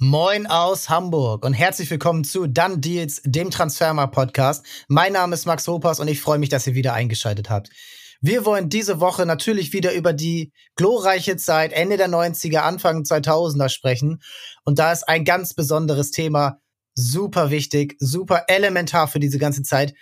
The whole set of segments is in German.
Moin aus Hamburg und herzlich willkommen zu Done Deals, dem Transferma Podcast. Mein Name ist Max Hopas und ich freue mich, dass ihr wieder eingeschaltet habt. Wir wollen diese Woche natürlich wieder über die glorreiche Zeit Ende der 90er, Anfang 2000er sprechen. Und da ist ein ganz besonderes Thema super wichtig, super elementar für diese ganze Zeit,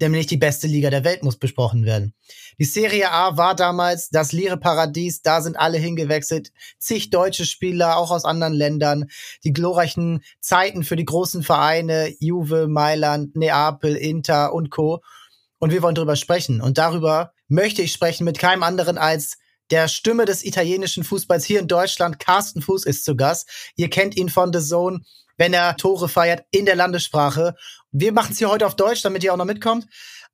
nämlich die beste Liga der Welt muss besprochen werden. Die Serie A war damals das Lire Paradies, da sind alle hingewechselt, zig deutsche Spieler, auch aus anderen Ländern, die glorreichen Zeiten für die großen Vereine, Juve, Mailand, Neapel, Inter und Co. Und wir wollen darüber sprechen. Und darüber möchte ich sprechen mit keinem anderen als der Stimme des italienischen Fußballs hier in Deutschland. Carsten Fuß ist zu Gast. Ihr kennt ihn von The Zone wenn er Tore feiert in der Landessprache. Wir machen es hier heute auf Deutsch, damit ihr auch noch mitkommt.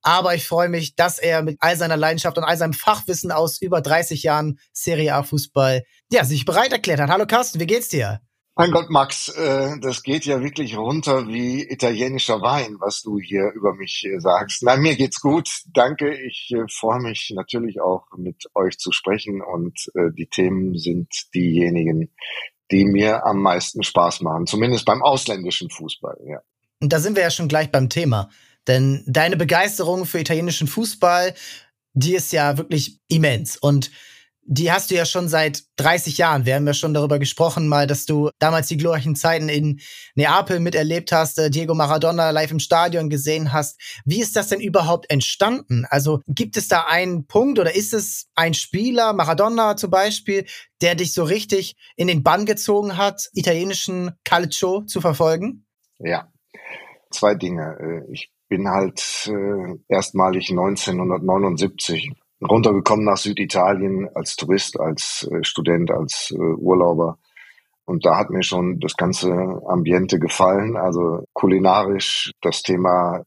Aber ich freue mich, dass er mit all seiner Leidenschaft und all seinem Fachwissen aus über 30 Jahren Serie A Fußball, ja, sich bereit erklärt hat. Hallo Carsten, wie geht's dir? Mein Gott, Max, äh, das geht ja wirklich runter wie italienischer Wein, was du hier über mich äh, sagst. Nein, mir geht's gut. Danke. Ich äh, freue mich natürlich auch mit euch zu sprechen und die Themen sind diejenigen, die mir am meisten Spaß machen, zumindest beim ausländischen Fußball, ja. Und da sind wir ja schon gleich beim Thema. Denn deine Begeisterung für italienischen Fußball, die ist ja wirklich immens. Und die hast du ja schon seit 30 Jahren. Wir haben ja schon darüber gesprochen, mal, dass du damals die glorreichen Zeiten in Neapel miterlebt hast, äh, Diego Maradona live im Stadion gesehen hast. Wie ist das denn überhaupt entstanden? Also gibt es da einen Punkt oder ist es ein Spieler, Maradona zum Beispiel, der dich so richtig in den Bann gezogen hat, italienischen Calcio zu verfolgen? Ja, zwei Dinge. Äh, ich bin halt äh, erstmalig 1979 runtergekommen nach Süditalien als Tourist, als äh, Student, als Urlauber. Und da hat mir schon das ganze Ambiente gefallen. Also kulinarisch das Thema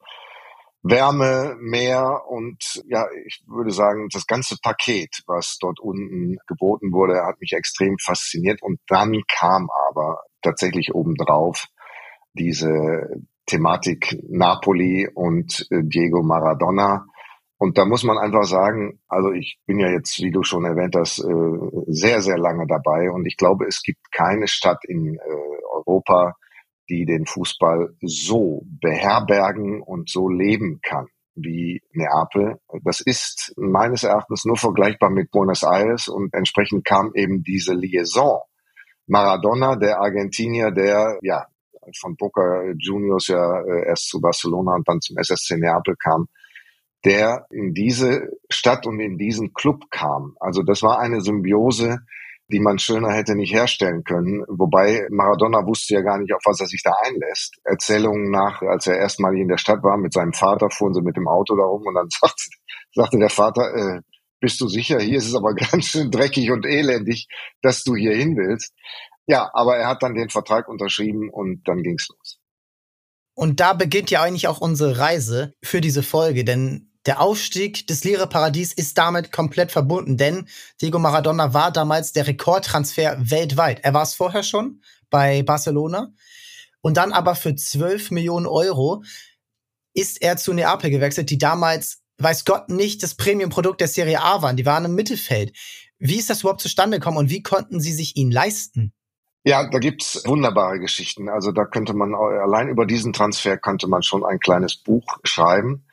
Wärme, Meer und ja, ich würde sagen, das ganze Paket, was dort unten geboten wurde, hat mich extrem fasziniert. Und dann kam aber tatsächlich obendrauf diese Thematik Napoli und äh, Diego Maradona und da muss man einfach sagen, also ich bin ja jetzt, wie du schon erwähnt hast, äh, sehr, sehr lange dabei und ich glaube, es gibt keine Stadt in äh, Europa, die den Fußball so beherbergen und so leben kann wie Neapel. Das ist meines Erachtens nur vergleichbar mit Buenos Aires und entsprechend kam eben diese Liaison. Maradona, der Argentinier, der ja von Boca Juniors ja äh, erst zu Barcelona und dann zum SSC Neapel kam, der in diese Stadt und in diesen Club kam. Also das war eine Symbiose, die man schöner hätte nicht herstellen können. Wobei Maradona wusste ja gar nicht, auf was er sich da einlässt. Erzählungen nach, als er erstmal in der Stadt war mit seinem Vater, fuhren sie mit dem Auto darum und dann sagt, sagte der Vater, äh, bist du sicher? Hier ist es aber ganz schön dreckig und elendig, dass du hier hin willst. Ja, aber er hat dann den Vertrag unterschrieben und dann ging's los. Und da beginnt ja eigentlich auch unsere Reise für diese Folge, denn der Aufstieg des Lira Paradies ist damit komplett verbunden, denn Diego Maradona war damals der Rekordtransfer weltweit. Er war es vorher schon bei Barcelona und dann aber für 12 Millionen Euro ist er zu Neapel gewechselt, die damals, weiß Gott, nicht das Premium-Produkt der Serie A waren. Die waren im Mittelfeld. Wie ist das überhaupt zustande gekommen und wie konnten sie sich ihn leisten? Ja, da gibt's wunderbare Geschichten. Also da könnte man allein über diesen Transfer könnte man schon ein kleines Buch schreiben.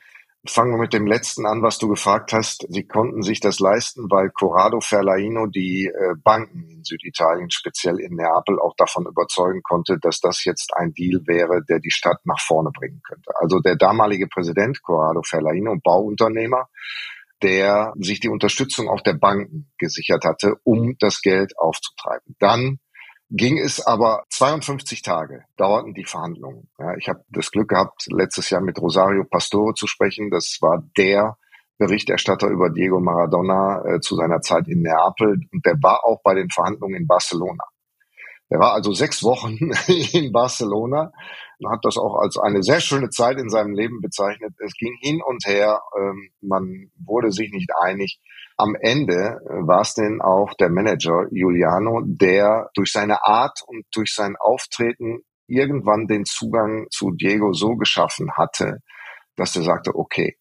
Fangen wir mit dem letzten an, was du gefragt hast. Sie konnten sich das leisten, weil Corrado Ferlaino die äh, Banken in Süditalien, speziell in Neapel, auch davon überzeugen konnte, dass das jetzt ein Deal wäre, der die Stadt nach vorne bringen könnte. Also der damalige Präsident Corrado Ferlaino, Bauunternehmer, der sich die Unterstützung auch der Banken gesichert hatte, um das Geld aufzutreiben. Dann ging es aber 52 Tage, dauerten die Verhandlungen. Ja, ich habe das Glück gehabt, letztes Jahr mit Rosario Pastore zu sprechen. Das war der Berichterstatter über Diego Maradona äh, zu seiner Zeit in Neapel und der war auch bei den Verhandlungen in Barcelona. Er war also sechs Wochen in Barcelona und hat das auch als eine sehr schöne Zeit in seinem Leben bezeichnet. Es ging hin und her, ähm, man wurde sich nicht einig. Am Ende äh, war es denn auch der Manager Giuliano, der durch seine Art und durch sein Auftreten irgendwann den Zugang zu Diego so geschaffen hatte, dass er sagte, okay,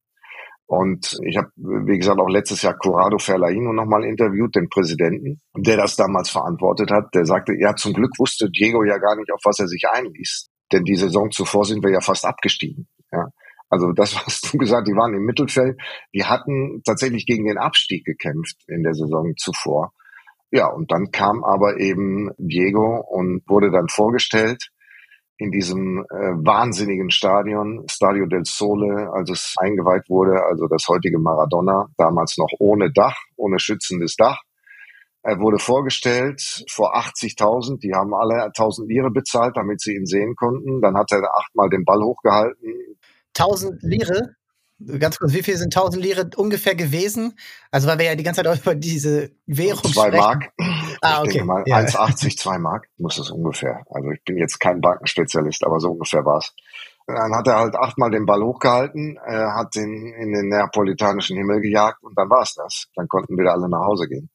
Und ich habe, wie gesagt, auch letztes Jahr Corrado Ferlaino nochmal interviewt, den Präsidenten, der das damals verantwortet hat. Der sagte, ja, zum Glück wusste Diego ja gar nicht, auf was er sich einließ. Denn die Saison zuvor sind wir ja fast abgestiegen. Ja. Also das, was du gesagt, die waren im Mittelfeld. Die hatten tatsächlich gegen den Abstieg gekämpft in der Saison zuvor. Ja, und dann kam aber eben Diego und wurde dann vorgestellt in diesem äh, wahnsinnigen Stadion, Stadio del Sole, als es eingeweiht wurde, also das heutige Maradona, damals noch ohne Dach, ohne schützendes Dach. Er wurde vorgestellt vor 80.000, die haben alle 1000 Lire bezahlt, damit sie ihn sehen konnten. Dann hat er achtmal den Ball hochgehalten. 1000 Lire? Ganz kurz, wie viel sind 1000 Lire ungefähr gewesen? Also, weil wir ja die ganze Zeit über diese Währung Zwei sprechen. Mark. Ah, Ich okay. denke mal, Ja. 1,80, 2 Mark muss es ungefähr. Also ich bin jetzt kein Bankenspezialist, aber so ungefähr war's. Dann hat er halt achtmal den Ball hochgehalten, er hat den in den neapolitanischen Himmel gejagt und dann war's das. Dann konnten wieder alle nach Hause gehen.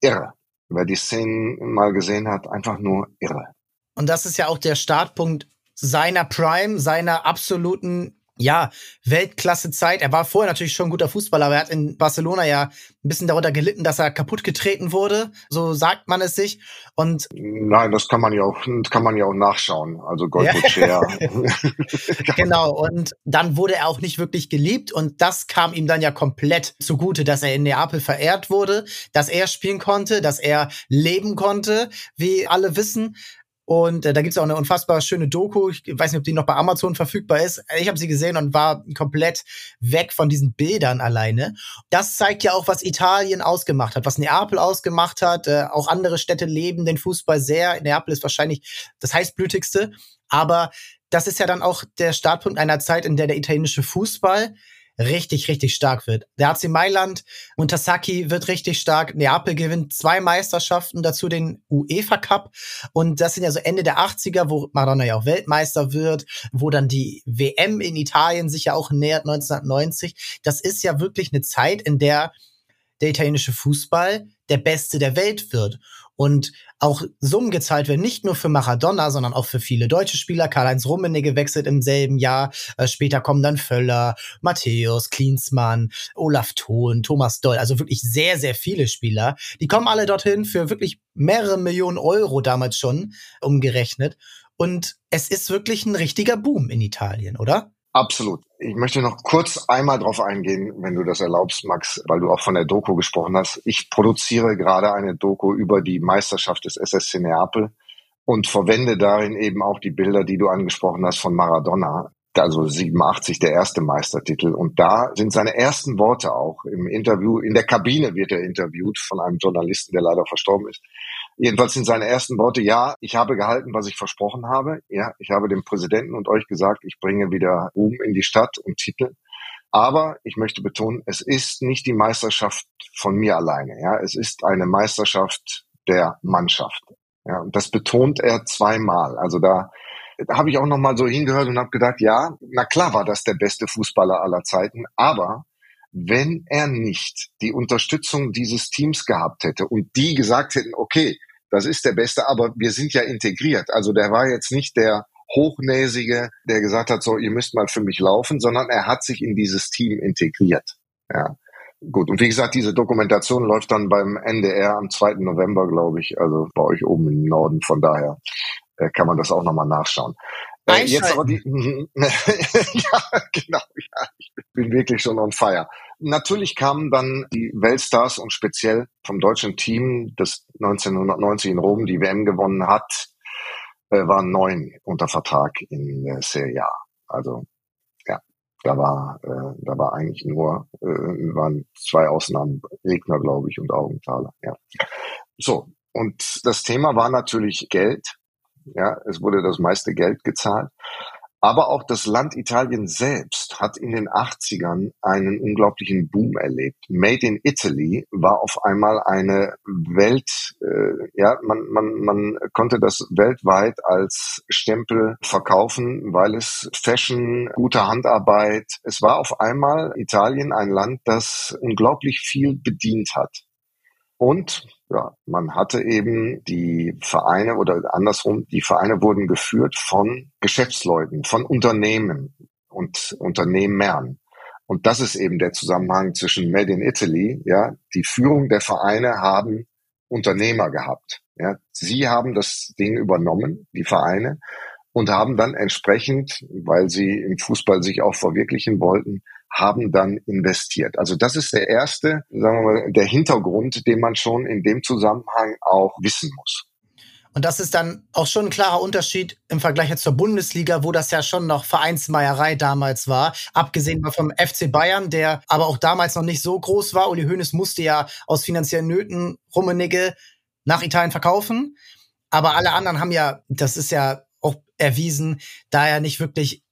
Irre. Wer die Szenen mal gesehen hat, einfach nur irre. Und das ist ja auch der Startpunkt seiner Prime, seiner absoluten, ja, Weltklasse-Zeit. Er war vorher natürlich schon ein guter Fußballer, aber er hat in Barcelona ja ein bisschen darunter gelitten, dass er kaputt getreten wurde. So sagt man es sich. Und Nein, das kann man ja auch, kann man ja auch nachschauen. Also Goldbutcher. genau, und dann wurde er auch nicht wirklich geliebt und das kam ihm dann ja komplett zugute, dass er in Neapel verehrt wurde, dass er spielen konnte, dass er leben konnte, wie alle wissen. Und äh, da gibt's auch eine unfassbar schöne Doku. Ich weiß nicht, ob die noch bei Amazon verfügbar ist. Ich habe sie gesehen und war komplett weg von diesen Bildern alleine. Das zeigt ja auch, was Italien ausgemacht hat, was Neapel ausgemacht hat. Äh, auch andere Städte leben den Fußball sehr. Neapel ist wahrscheinlich das heißblütigste. Aber das ist ja dann auch der Startpunkt einer Zeit, in der der italienische Fußball richtig, richtig stark wird. Der AC Mailand unter Sacchi wird richtig stark. Neapel gewinnt zwei Meisterschaften, dazu den UEFA Cup. Und das sind ja so Ende der 80er, wo Maradona ja auch Weltmeister wird, wo dann die WM in Italien sich ja auch nähert, 1990. Das ist ja wirklich eine Zeit, in der der italienische Fußball der beste der Welt wird. Und auch Summen gezahlt werden, nicht nur für Maradona, sondern auch für viele deutsche Spieler. Karl-Heinz Rummenigge wechselt im selben Jahr. Äh, später kommen dann Völler, Matthäus, Klinsmann, Olaf Thon, Thomas Doll. Also wirklich sehr, sehr viele Spieler. Die kommen alle dorthin für wirklich mehrere Millionen Euro damals schon umgerechnet. Und es ist wirklich ein richtiger Boom in Italien, oder? Absolut. Ich möchte noch kurz einmal drauf eingehen, wenn du das erlaubst, Max, weil du auch von der Doku gesprochen hast. Ich produziere gerade eine Doku über die Meisterschaft des SSC Neapel und verwende darin eben auch die Bilder, die du angesprochen hast von Maradona. Also 87 der erste Meistertitel. Und da sind seine ersten Worte auch im Interview, in der Kabine wird er interviewt von einem Journalisten, der leider verstorben ist. Jedenfalls sind seine ersten Worte, ja, ich habe gehalten, was ich versprochen habe. Ja, ich habe dem Präsidenten und euch gesagt, ich bringe wieder Ruhm in die Stadt und Titel. Aber ich möchte betonen, es ist nicht die Meisterschaft von mir alleine. Ja, es ist eine Meisterschaft der Mannschaft. Ja, und das betont er zweimal. Also da, da habe ich auch noch mal so hingehört und habe gedacht, ja, na klar war das der beste Fußballer aller Zeiten, aber wenn er nicht die Unterstützung dieses Teams gehabt hätte und die gesagt hätten, okay, das ist der Beste, aber wir sind ja integriert. Also der war jetzt nicht der Hochnäsige, der gesagt hat, so, ihr müsst mal für mich laufen, sondern er hat sich in dieses Team integriert. Ja. Gut, und wie gesagt, diese Dokumentation läuft dann beim NDR am 2. November, glaube ich, also bei euch oben im Norden. Von daher äh, kann man das auch nochmal nachschauen. Äh, jetzt aber die, ja, genau, ja, ich bin wirklich schon on fire. Natürlich kamen dann die Weltstars und speziell vom deutschen Team, das 1990 in Rom die WM gewonnen hat, äh, waren neun unter Vertrag in der Serie A. Also ja, da war äh, da war eigentlich nur äh, waren zwei Ausnahmen Regner, glaube ich, und Augenthaler. Ja, so und das Thema war natürlich Geld. Ja, es wurde das meiste Geld gezahlt. Aber auch das Land Italien selbst hat in den 80ern einen unglaublichen Boom erlebt. Made in Italy war auf einmal eine Welt, äh, ja, man, man, man konnte das weltweit als Stempel verkaufen, weil es Fashion, gute Handarbeit, es war auf einmal Italien ein Land, das unglaublich viel bedient hat. Und ja, man hatte eben die Vereine oder andersrum, die Vereine wurden geführt von Geschäftsleuten, von Unternehmen und Unternehmern. Und das ist eben der Zusammenhang zwischen Made in Italy, ja, die Führung der Vereine haben Unternehmer gehabt. Ja, sie haben das Ding übernommen, die Vereine, und haben dann entsprechend, weil sie im Fußball sich auch verwirklichen wollten, haben dann investiert. Also das ist der erste, sagen wir mal, der Hintergrund, den man schon in dem Zusammenhang auch wissen muss. Und das ist dann auch schon ein klarer Unterschied im Vergleich zur Bundesliga, wo das ja schon noch Vereinsmeierei damals war. Abgesehen vom FC Bayern, der aber auch damals noch nicht so groß war. Uli Hoeneß musste ja aus finanziellen Nöten Rummenigge nach Italien verkaufen. Aber alle anderen haben ja, das ist ja auch erwiesen, da ja nicht wirklich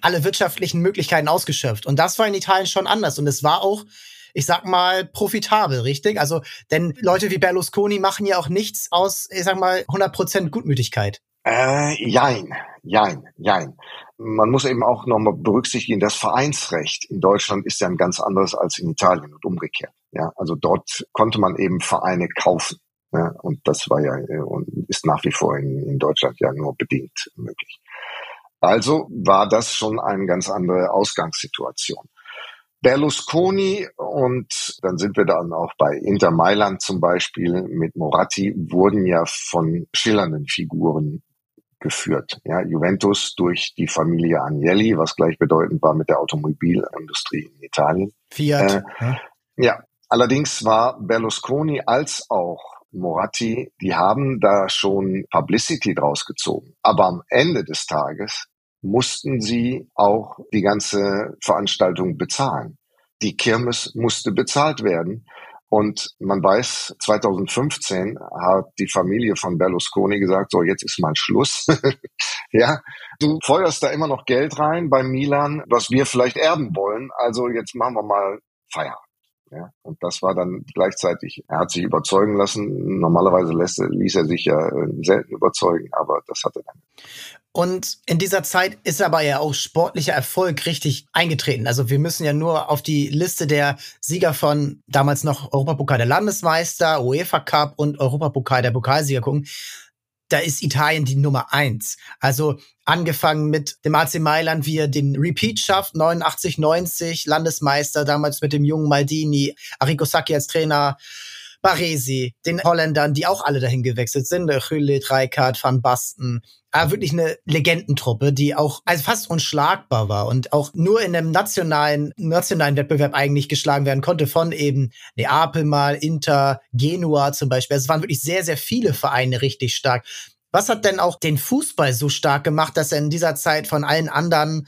alle wirtschaftlichen Möglichkeiten ausgeschöpft. Und das war in Italien schon anders. Und es war auch, ich sag mal, profitabel, richtig? Also, denn Leute wie Berlusconi machen ja auch nichts aus, ich sag mal, 100% Gutmütigkeit. Äh, jein, jein, jein. Man muss eben auch nochmal berücksichtigen, das Vereinsrecht in Deutschland ist ja ein ganz anderes als in Italien und umgekehrt. Ja, also dort konnte man eben Vereine kaufen. Ja, und das war ja äh, und ist nach wie vor in, in Deutschland ja nur bedingt möglich. Also war das schon eine ganz andere Ausgangssituation. Berlusconi und dann sind wir dann auch bei Inter Mailand zum Beispiel mit Moratti wurden ja von schillernden Figuren geführt. Ja, Juventus durch die Familie Agnelli, was gleichbedeutend war mit der Automobilindustrie in Italien. Fiat. Äh, ja, allerdings war Berlusconi als auch Moratti, die haben da schon Publicity draus gezogen. Aber am Ende des Tages mussten sie auch die ganze Veranstaltung bezahlen. Die Kirmes musste bezahlt werden. Und man weiß, 2015 hat die Familie von Berlusconi gesagt, so jetzt ist mal Schluss. ja, du feuerst da immer noch Geld rein bei Milan, was wir vielleicht erben wollen. Also jetzt machen wir mal Feierabend. Ja, und das war dann gleichzeitig, er hat sich überzeugen lassen. Normalerweise lässt, ließ er sich ja äh, selten überzeugen, aber das hat er dann. Und in dieser Zeit ist aber ja auch sportlicher Erfolg richtig eingetreten. Also wir müssen ja nur auf die Liste der Sieger von damals noch Europapokal der Landesmeister, UEFA Cup und Europapokal der Pokalsieger gucken da ist Italien die Nummer eins. Also angefangen mit dem AC Mailand, wie er den Repeat schafft, 89, 90, Landesmeister, damals mit dem jungen Maldini, Arrigo Sacchi als Trainer, Baresi, den Holländern, die auch alle dahin gewechselt sind, Hülle, Dreikart, Van Basten. Aber wirklich eine Legendentruppe, die auch also fast unschlagbar war und auch nur in einem nationalen, nationalen Wettbewerb eigentlich geschlagen werden konnte von eben Neapel mal, Inter, Genua zum Beispiel. Also es waren wirklich sehr, sehr viele Vereine richtig stark. Was hat denn auch den Fußball so stark gemacht, dass er in dieser Zeit von allen anderen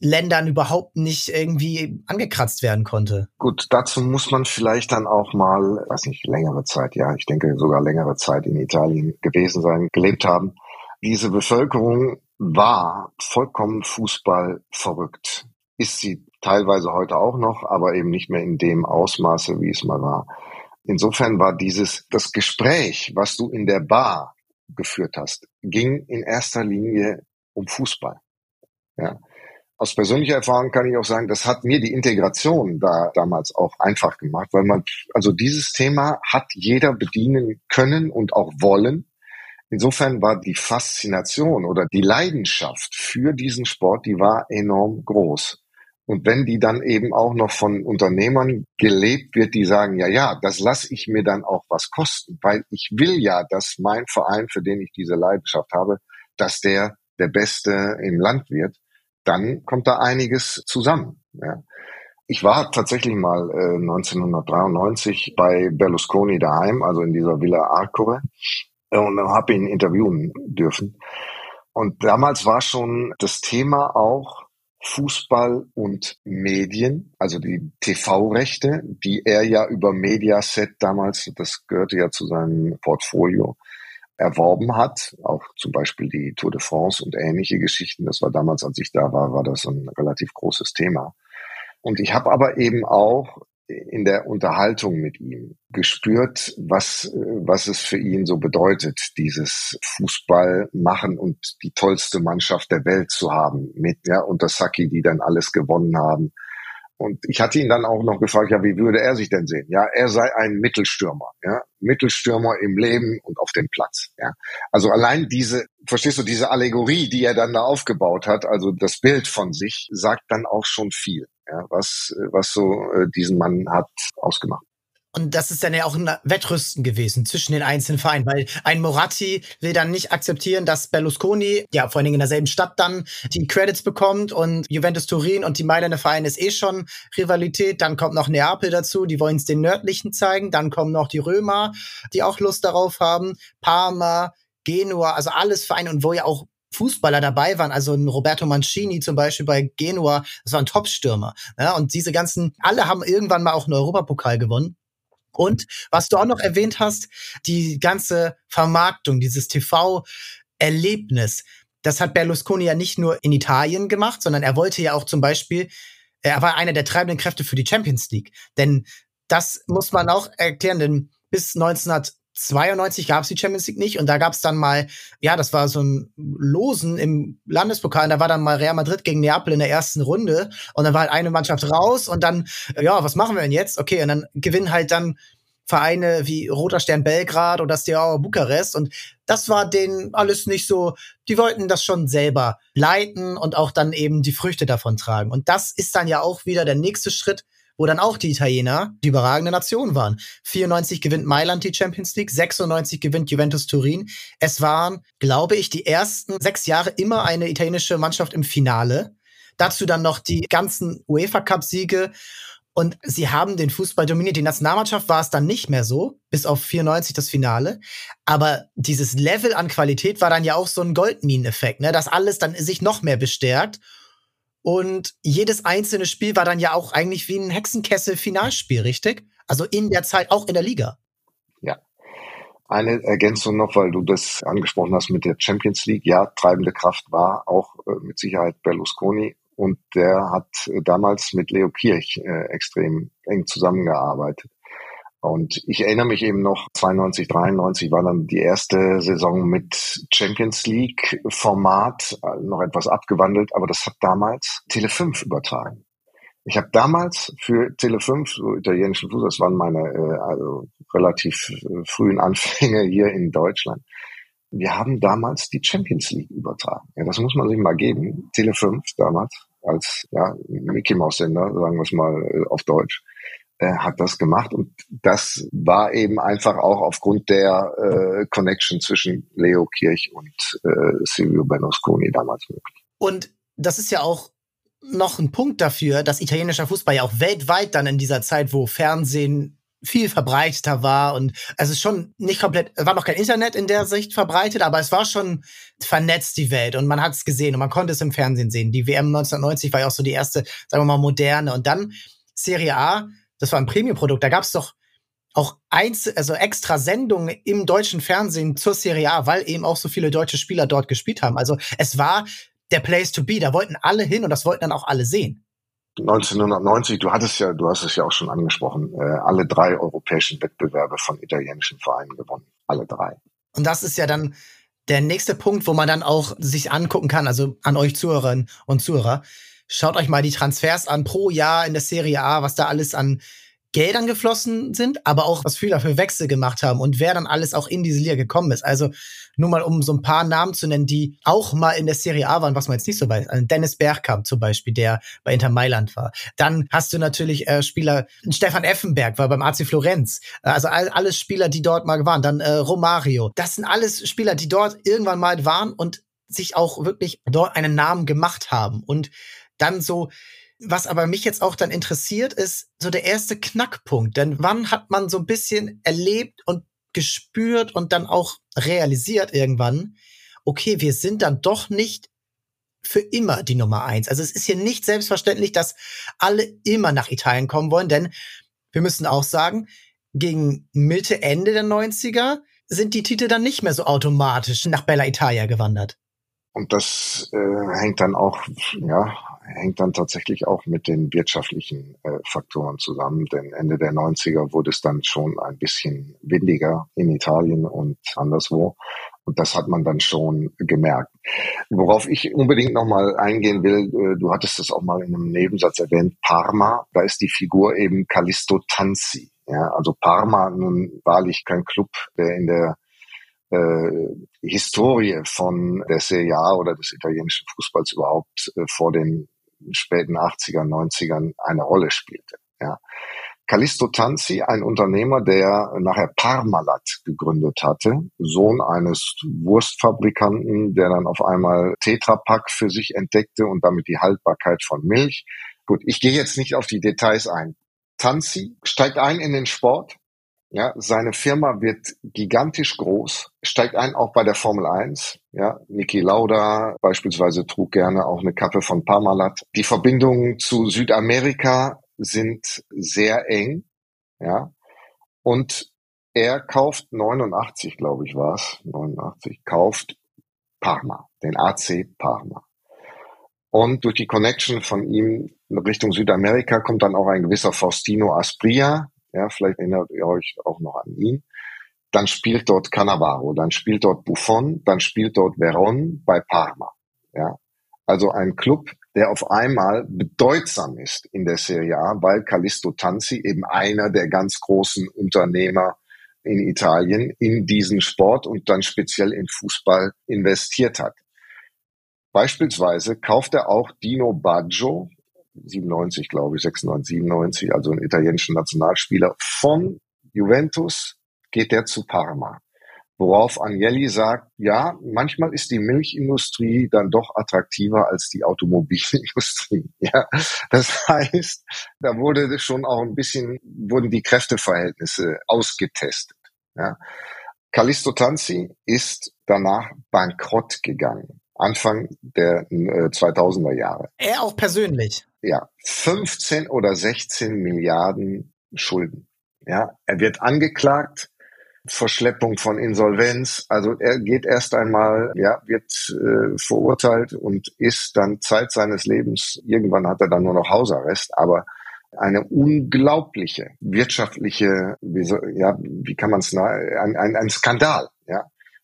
Ländern überhaupt nicht irgendwie angekratzt werden konnte. Gut, dazu muss man vielleicht dann auch mal, weiß nicht, längere Zeit, ja, ich denke sogar längere Zeit in Italien gewesen sein, gelebt haben. Diese Bevölkerung war vollkommen Fußball verrückt. Ist sie teilweise heute auch noch, aber eben nicht mehr in dem Ausmaße, wie es mal war. Insofern war dieses, das Gespräch, was du in der Bar geführt hast, ging in erster Linie um Fußball. Ja aus persönlicher Erfahrung kann ich auch sagen, das hat mir die Integration da damals auch einfach gemacht, weil man, also dieses Thema hat jeder bedienen können und auch wollen. Insofern war die Faszination oder die Leidenschaft für diesen Sport, die war enorm groß. Und wenn die dann eben auch noch von Unternehmern gelebt wird, die sagen, ja, ja, das lasse ich mir dann auch was kosten, weil ich will ja, dass mein Verein, für den ich diese Leidenschaft habe, dass der der Beste im Land wird dann kommt da einiges zusammen. Ja. Ich war tatsächlich mal äh, 1993 bei Berlusconi daheim, also in dieser Villa Arcore, und habe ihn interviewen dürfen. Und damals war schon das Thema auch Fußball und Medien, also die TV-Rechte, die er ja über Mediaset damals, das gehörte ja zu seinem Portfolio, erworben hat, auch zum Beispiel die Tour de France und ähnliche Geschichten. Das war damals, als ich da war, war das ein relativ großes Thema. Und ich habe aber eben auch in der Unterhaltung mit ihm gespürt, was, was es für ihn so bedeutet, dieses Fußball machen und die tollste Mannschaft der Welt zu haben mit, ja, unter Saki, die dann alles gewonnen haben Und ich hatte ihn dann auch noch gefragt, ja, wie würde er sich denn sehen? Ja, er sei ein Mittelstürmer, ja, Mittelstürmer im Leben und auf dem Platz, ja. Also allein diese, verstehst du, diese Allegorie, die er dann da aufgebaut hat, also das Bild von sich, sagt dann auch schon viel, ja, was, was so äh, diesen Mann hat ausgemacht. Und das ist dann ja auch ein Wettrüsten gewesen zwischen den einzelnen Vereinen, weil ein Moratti will dann nicht akzeptieren, dass Berlusconi, ja, vor allen Dingen in derselben Stadt dann die Credits bekommt und Juventus Turin und die Mailänder Vereine ist eh schon Rivalität. Dann kommt noch Neapel dazu, die wollen es den Nördlichen zeigen. Dann kommen noch die Römer, die auch Lust darauf haben. Parma, Genua, also alles Vereine und wo ja auch Fußballer dabei waren, also ein Roberto Mancini zum Beispiel bei Genua, das war ein Topstürmer. Ja, und diese ganzen, alle haben irgendwann mal auch einen Europapokal gewonnen. Und was du auch noch erwähnt hast, die ganze Vermarktung, dieses TV-Erlebnis, das hat Berlusconi ja nicht nur in Italien gemacht, sondern er wollte ja auch zum Beispiel, er war einer der treibenden Kräfte für die Champions League. Denn das muss man auch erklären, denn bis 1900 92 gab es die Champions League nicht und da gab es dann mal, ja, das war so ein Losen im Landespokal und da war dann mal Real Madrid gegen Neapel in der ersten Runde und dann war halt eine Mannschaft raus und dann, ja, was machen wir denn jetzt? Okay, und dann gewinnen halt dann Vereine wie Roter Stern Belgrad oder Steaua Bukarest und das war denen alles nicht so, die wollten das schon selber leiten und auch dann eben die Früchte davon tragen und das ist dann ja auch wieder der nächste Schritt, wo dann auch die Italiener die überragende Nation waren. 94 gewinnt Mailand die Champions League, 96 gewinnt Juventus Turin. Es waren, glaube ich, die ersten sechs Jahre immer eine italienische Mannschaft im Finale. Dazu dann noch die ganzen UEFA Cup Siege. Und sie haben den Fußball dominiert. Die Nationalmannschaft war es dann nicht mehr so, bis auf 94 das Finale. Aber dieses Level an Qualität war dann ja auch so ein Goldmineneffekt, ne? dass alles dann sich noch mehr bestärkt. Und jedes einzelne Spiel war dann ja auch eigentlich wie ein Hexenkessel-Finalspiel, richtig? Also in der Zeit auch in der Liga. Ja. Eine Ergänzung noch, weil du das angesprochen hast mit der Champions League. Ja, treibende Kraft war auch äh, mit Sicherheit Berlusconi und der hat äh, damals mit Leo Kirch äh, extrem eng zusammengearbeitet. Und ich erinnere mich eben noch, 92, 93 war dann die erste Saison mit Champions League Format, äh, noch etwas abgewandelt, aber das hat damals Tele 5 übertragen. Ich habe damals für Tele 5, so italienischen Fußball, das waren meine äh, also relativ äh, frühen Anfänge hier in Deutschland. Wir haben damals die Champions League übertragen. Ja, das muss man sich mal geben. Tele 5 damals als ja, Mickey Mouse Sender, sagen wir es mal auf Deutsch äh, hat das gemacht und das war eben einfach auch aufgrund der äh, Connection zwischen Leo Kirch und äh, Silvio Berlusconi damals möglich. Und das ist ja auch noch ein Punkt dafür, dass italienischer Fußball ja auch weltweit dann in dieser Zeit, wo Fernsehen viel verbreiteter war und also schon nicht komplett, war noch kein Internet in der Sicht verbreitet, aber es war schon vernetzt die Welt und man hat es gesehen und man konnte es im Fernsehen sehen. Die WM 1990 war ja auch so die erste, sagen wir mal, moderne und dann Serie A das war ein Premium-Produkt. Da gab es doch auch eins, also extra Sendungen im deutschen Fernsehen zur Serie A, weil eben auch so viele deutsche Spieler dort gespielt haben. Also es war der Place to be. Da wollten alle hin und das wollten dann auch alle sehen. 1990, du hattest ja, du hast es ja auch schon angesprochen, äh, alle drei europäischen Wettbewerbe von italienischen Vereinen gewonnen. Alle drei. Und das ist ja dann der nächste Punkt, wo man dann auch sich angucken kann, also an euch Zuhörerinnen und Zuhörer. Schaut euch mal die Transfers an pro Jahr in der Serie A, was da alles an Geldern geflossen sind, aber auch was viele dafür Wechsel gemacht haben und wer dann alles auch in diese Liga gekommen ist. Also nur mal um so ein paar Namen zu nennen, die auch mal in der Serie A waren, was man jetzt nicht so weiß. Also Dennis Bergkamp zum Beispiel, der bei Inter Mailand war. Dann hast du natürlich äh, Spieler, Stefan Effenberg war beim AC Florenz. Also all, alles Spieler, die dort mal waren. Dann äh, Romario. Das sind alles Spieler, die dort irgendwann mal waren und sich auch wirklich dort einen Namen gemacht haben. Und dann so, was aber mich jetzt auch dann interessiert, ist so der erste Knackpunkt. Denn wann hat man so ein bisschen erlebt und gespürt und dann auch realisiert irgendwann, okay, wir sind dann doch nicht für immer die Nummer eins. Also es ist hier nicht selbstverständlich, dass alle immer nach Italien kommen wollen, denn wir müssen auch sagen, gegen Mitte, Ende der 90er sind die Titel dann nicht mehr so automatisch nach Bella Italia gewandert. Und das äh, hängt dann auch, ja, hängt dann tatsächlich auch mit den wirtschaftlichen äh, Faktoren zusammen. Denn Ende der 90er wurde es dann schon ein bisschen windiger in Italien und anderswo. Und das hat man dann schon gemerkt. Worauf ich unbedingt nochmal eingehen will, äh, du hattest es auch mal in einem Nebensatz erwähnt, Parma, da ist die Figur eben Callisto Tanzi. Ja, also Parma nun wahrlich kein Club, der in der äh, Historie von der Serie A oder des italienischen Fußballs überhaupt äh, vor den späten 80er, 90ern eine Rolle spielte. Ja. Callisto Tanzi, ein Unternehmer, der nachher Parmalat gegründet hatte, Sohn eines Wurstfabrikanten, der dann auf einmal Tetrapack für sich entdeckte und damit die Haltbarkeit von Milch. Gut, ich gehe jetzt nicht auf die Details ein. Tanzi steigt ein in den Sport. Ja, seine Firma wird gigantisch groß, steigt ein auch bei der Formel 1. Ja, Niki Lauda beispielsweise trug gerne auch eine Kappe von Parmalat. Die Verbindungen zu Südamerika sind sehr eng, ja. Und er kauft 89, glaube ich, war es, 89, kauft Parma, den AC Parma. Und durch die Connection von ihm Richtung Südamerika kommt dann auch ein gewisser Faustino Aspria, ja, vielleicht erinnert ihr euch auch noch an ihn. Dann spielt dort Cannavaro, dann spielt dort Buffon, dann spielt dort Veron bei Parma, ja. Also ein Club, der auf einmal bedeutsam ist in der Serie A, weil Callisto Tanzi eben einer der ganz großen Unternehmer in Italien in diesen Sport und dann speziell in Fußball investiert hat. Beispielsweise kauft er auch Dino Baggio, 97 glaube ich, 96, 97, also einen italienischen Nationalspieler von Juventus, geht der zu Parma. Worauf Agnelli sagt, ja, manchmal ist die Milchindustrie dann doch attraktiver als die Automobilindustrie. Ja, das heißt, da wurde schon auch ein bisschen, wurden die Kräfteverhältnisse ausgetestet. Ja. Callisto Tanzi ist danach bankrott gegangen. Anfang der äh, 2000er Jahre. Er auch persönlich. Ja, 15 oder 16 Milliarden Schulden. Ja, er wird angeklagt Verschleppung von Insolvenz. Also er geht erst einmal, ja, wird äh, verurteilt und ist dann Zeit seines Lebens, irgendwann hat er dann nur noch Hausarrest, aber eine unglaubliche wirtschaftliche, wie, so, ja, wie kann man es, ein, ein, ein Skandal.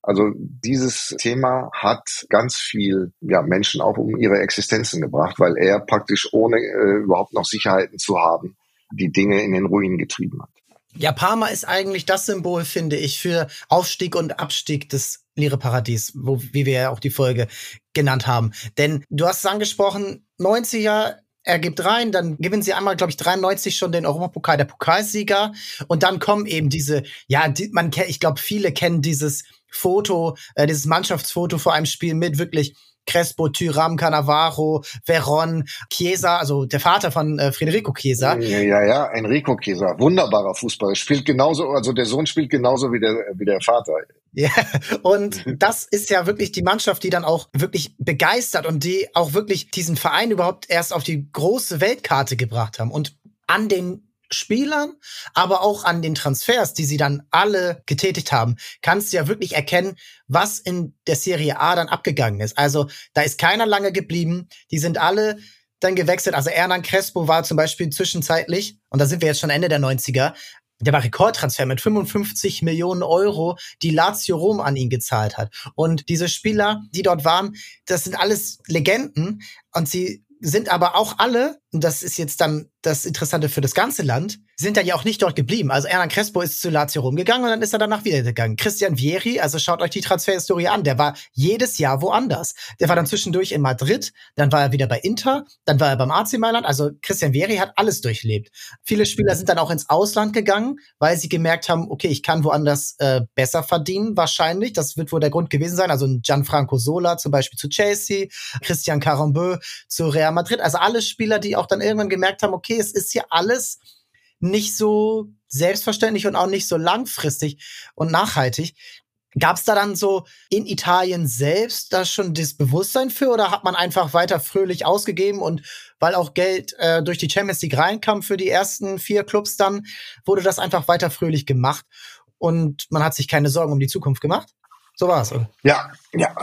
Also dieses Thema hat ganz viel ja, Menschen auch um ihre Existenzen gebracht, weil er praktisch ohne äh, überhaupt noch Sicherheiten zu haben, die Dinge in den Ruin getrieben hat. Ja, Parma ist eigentlich das Symbol, finde ich, für Aufstieg und Abstieg des Lire-Paradies, wo, wie wir ja auch die Folge genannt haben. Denn du hast es angesprochen, 90er, er gibt rein, dann gewinnen sie einmal, glaube ich, 93 schon den Europapokal der Pokalsieger und dann kommen eben diese, ja, die, man ich glaube, viele kennen dieses Foto, äh, dieses Mannschaftsfoto vor einem Spiel mit wirklich Crespo, Tyram, Cannavaro, Veron, Chiesa, also der Vater von äh, Federico Chiesa. Ja, ja, Enrico Chiesa, wunderbarer Fußballer, spielt genauso, also der Sohn spielt genauso wie der, wie der Vater. Ja, und das ist ja wirklich die Mannschaft, die dann auch wirklich begeistert und die auch wirklich diesen Verein überhaupt erst auf die große Weltkarte gebracht haben. Und an den Spielern, aber auch an den Transfers, die sie dann alle getätigt haben, kannst du ja wirklich erkennen, was in der Serie A dann abgegangen ist. Also da ist keiner lange geblieben. Die sind alle dann gewechselt. Also Hernan Crespo war zum Beispiel zwischenzeitlich, und da sind wir jetzt schon Ende der 90er, der war Rekordtransfer mit 55 Millionen Euro, die Lazio Rom an ihn gezahlt hat. Und diese Spieler, die dort waren, das sind alles Legenden und sie sind aber auch alle, und das ist jetzt dann das Interessante für das ganze Land, sind dann ja auch nicht dort geblieben. Also Hernan Crespo ist zu Lazio rumgegangen und dann ist er danach wieder gegangen. Christian Vieri, also schaut euch die Transferhistorie an, der war jedes Jahr woanders. Der war dann zwischendurch in Madrid, dann war er wieder bei Inter, dann war er beim AC Mailand. Also Christian Vieri hat alles durchlebt. Viele Spieler sind dann auch ins Ausland gegangen, weil sie gemerkt haben, okay, ich kann woanders äh, besser verdienen, wahrscheinlich. Das wird wohl der Grund gewesen sein. Also Gianfranco Sola zum Beispiel zu Chelsea, Christian Carambeu zu Real Madrid. Also alle Spieler, die auch dann irgendwann gemerkt haben, okay, es ist hier alles nicht so selbstverständlich und auch nicht so langfristig und nachhaltig. Gab es da dann so in Italien selbst da schon das Bewusstsein für oder hat man einfach weiter fröhlich ausgegeben und weil auch Geld äh, durch die Champions League reinkam für die ersten vier Clubs dann, wurde das einfach weiter fröhlich gemacht und man hat sich keine Sorgen um die Zukunft gemacht? So war es. Ja, ja,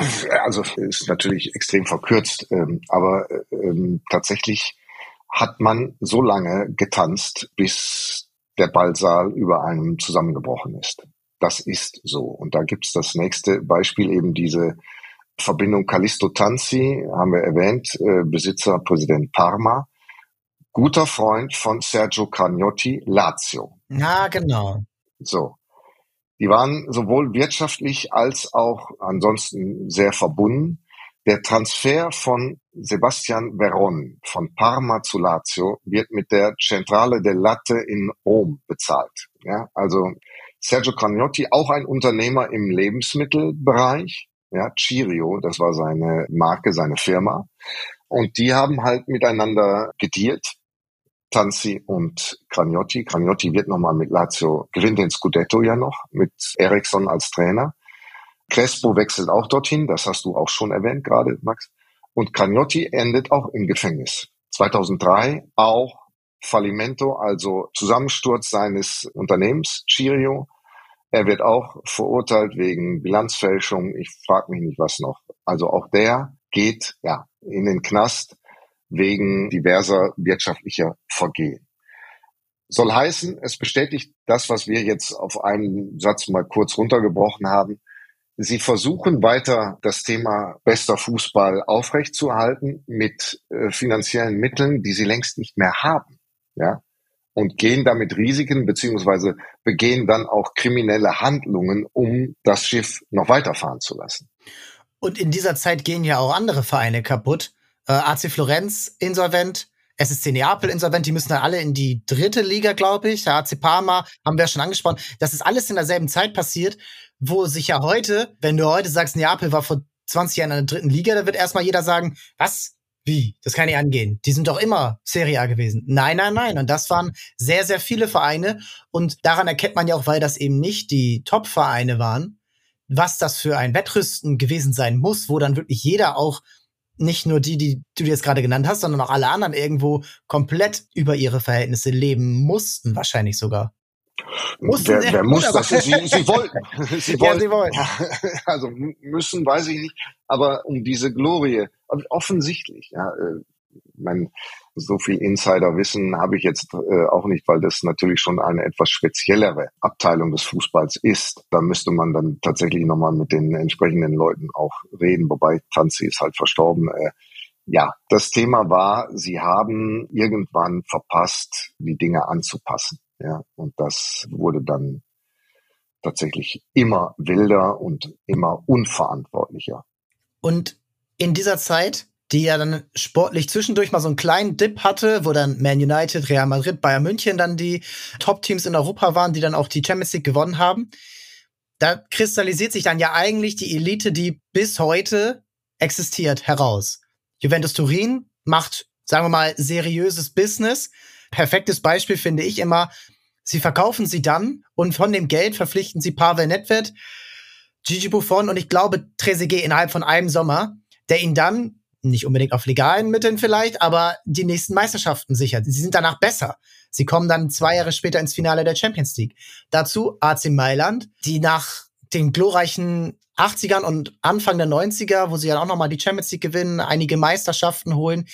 also ist natürlich extrem verkürzt, ähm, aber ähm, tatsächlich hat man so lange getanzt, bis der Ballsaal über einem zusammengebrochen ist. das ist so. Und da gibt's das nächste Beispiel, eben diese Verbindung Callisto Tanzi, haben wir erwähnt, äh, Besitzer, Präsident Parma, guter Freund von Sergio Cagnotti, Lazio. Ja, genau. So. Die waren sowohl wirtschaftlich als auch ansonsten sehr verbunden. Der Transfer von Sebastian Veron von Parma zu Lazio wird mit der Centrale del Latte in Rom bezahlt. Ja, also Sergio Cagnotti, auch ein Unternehmer im Lebensmittelbereich, ja, Cirio, das war seine Marke, seine Firma. Und die haben halt miteinander gedealt. Tanzi und Cragnotti. Cragnotti wird nochmal mit Lazio, gewinnt den Scudetto ja noch, mit Eriksson als Trainer. Crespo wechselt auch dorthin, das hast du auch schon erwähnt gerade, Max. Und Cragnotti endet auch im Gefängnis. 2003 auch Fallimento, also Zusammensturz seines Unternehmens, Cirio. Er wird auch verurteilt wegen Bilanzfälschung. Ich frage mich nicht, was noch. Also auch der geht ja in den Knast wegen diverser wirtschaftlicher Vergehen. Soll heißen, es bestätigt das, was wir jetzt auf einen Satz mal kurz runtergebrochen haben. Sie versuchen weiter das Thema bester Fußball aufrechtzuerhalten mit äh, finanziellen Mitteln, die sie längst nicht mehr haben. Ja, und gehen damit Risiken beziehungsweise begehen dann auch kriminelle Handlungen, um das Schiff noch weiterfahren zu lassen. Und in dieser Zeit gehen ja auch andere Vereine kaputt. Äh, AC Florenz insolvent, SSC Neapel insolvent, die müssen dann alle in die dritte Liga, glaube ich. Der AC Parma haben wir schon angesprochen. Das ist alles in derselben Zeit passiert, wo sich ja heute, wenn du heute sagst, Neapel war vor 20 Jahren in der dritten Liga, da wird erstmal jeder sagen, was? Wie? Das kann nicht angehen. Die sind doch immer Serie A gewesen. Nein, nein, nein. Und das waren sehr, sehr viele Vereine. Und daran erkennt man ja auch, weil das eben nicht die Top-Vereine waren, was das für ein Wettrüsten gewesen sein muss, wo dann wirklich jeder auch nicht nur die, die du jetzt gerade genannt hast, sondern auch alle anderen irgendwo komplett über ihre Verhältnisse leben mussten, wahrscheinlich sogar. Mussten wer, wer muss das? Sie, sie wollten. Sie wollten. Ja, sie wollten. Also müssen, weiß ich nicht. Aber um diese Glorie, offensichtlich, ja, äh, mein, so viel Insiderwissen habe ich jetzt äh, auch nicht, weil das natürlich schon eine etwas speziellere Abteilung des Fußballs ist. Da müsste man dann tatsächlich nochmal mit den entsprechenden Leuten auch reden, wobei Tanzi ist halt verstorben. Äh, ja, das Thema war, sie haben irgendwann verpasst, die Dinge anzupassen. Ja, und das wurde dann tatsächlich immer wilder und immer unverantwortlicher. Und in dieser Zeit, die ja dann sportlich zwischendurch mal so einen kleinen Dip hatte, wo dann Man United, Real Madrid, Bayern München dann die Top-Teams in Europa waren, die dann auch die Champions League gewonnen haben. Da kristallisiert sich dann ja eigentlich die Elite, die bis heute existiert, heraus. Juventus Turin macht, sagen wir mal, seriöses Business. Perfektes Beispiel finde ich immer, sie verkaufen sie dann und von dem Geld verpflichten sie Pavel Nedved, Gigi Buffon und ich glaube Trezeguet innerhalb von einem Sommer der ihn dann nicht unbedingt auf legalen Mitteln vielleicht, aber die nächsten Meisterschaften sichert. Sie sind danach besser. Sie kommen dann zwei Jahre später ins Finale der Champions League. Dazu AC Mailand, die nach den glorreichen 80ern und Anfang der 90er, wo sie dann auch nochmal die Champions League gewinnen, einige Meisterschaften holen,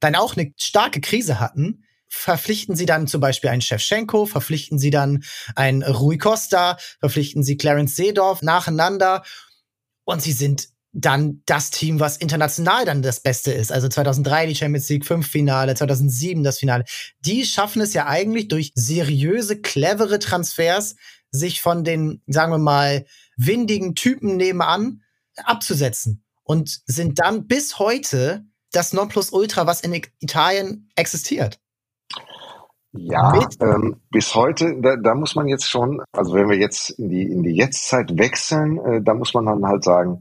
dann auch eine starke Krise hatten, verpflichten sie dann zum Beispiel einen Shevchenko, verpflichten sie dann einen Rui Costa, verpflichten sie Clarence Seedorf nacheinander und sie sind dann das Team, was international dann das Beste ist. Also 2003 die Champions League 5 Finale, 2007 das Finale. Die schaffen es ja eigentlich durch seriöse, clevere Transfers, sich von den, sagen wir mal, windigen Typen nebenan abzusetzen und sind dann bis heute das Nonplusultra, was in Italien existiert. Ja, ähm, bis heute, da, da muss man jetzt schon, also wenn wir jetzt in die, in die Jetztzeit wechseln, äh, da muss man dann halt sagen,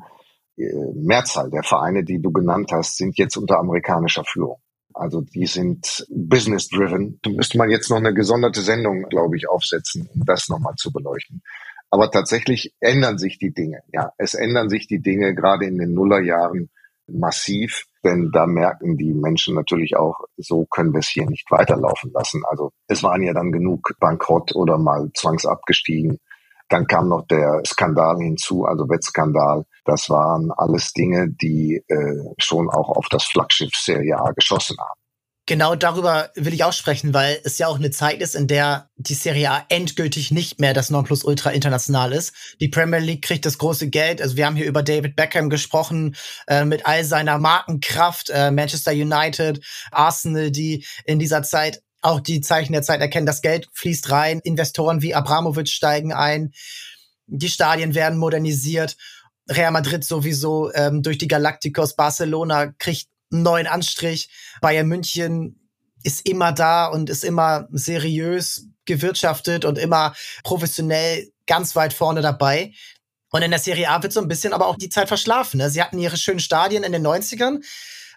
äh, Mehrzahl der Vereine, die du genannt hast, sind jetzt unter amerikanischer Führung. Also die sind business-driven. Da müsste man jetzt noch eine gesonderte Sendung, glaube ich, aufsetzen, um das nochmal zu beleuchten. Aber tatsächlich ändern sich die Dinge. Ja, es ändern sich die Dinge gerade in den Nullerjahren massiv, denn da merken die Menschen natürlich auch, so können wir es hier nicht weiterlaufen lassen. Also es waren ja dann genug bankrott oder mal zwangsabgestiegen. Dann kam noch der Skandal hinzu, also Wettskandal. Das waren alles Dinge, die äh, schon auch auf das Flaggschiff Serie A geschossen haben. Genau darüber will ich auch sprechen, weil es ja auch eine Zeit ist, in der die Serie A endgültig nicht mehr das Nonplusultra international ist. Die Premier League kriegt das große Geld. Also wir haben hier über David Beckham gesprochen, äh, mit all seiner Markenkraft, äh, Manchester United, Arsenal, die in dieser Zeit auch die Zeichen der Zeit erkennen. Das Geld fließt rein, Investoren wie Abramovic steigen ein, die Stadien werden modernisiert. Real Madrid sowieso ähm, durch die Galacticos, Barcelona kriegt neuen Anstrich. Bayern München ist immer da und ist immer seriös gewirtschaftet und immer professionell ganz weit vorne dabei. Und in der Serie A wird so ein bisschen aber auch die Zeit verschlafen. Ne? Sie hatten ihre schönen Stadien in den 90ern,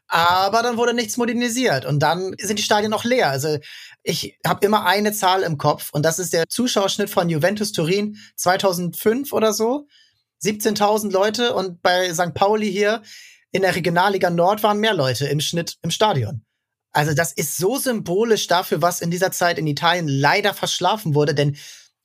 aber dann wurde nichts modernisiert und dann sind die Stadien noch leer. Also ich habe immer eine Zahl im Kopf und das ist der Zuschauerschnitt von Juventus Turin 2005 oder so. 17.000 Leute und bei St. Pauli hier in der Regionalliga Nord waren mehr Leute im Schnitt im Stadion. Also das ist so symbolisch dafür, was in dieser Zeit in Italien leider verschlafen wurde, denn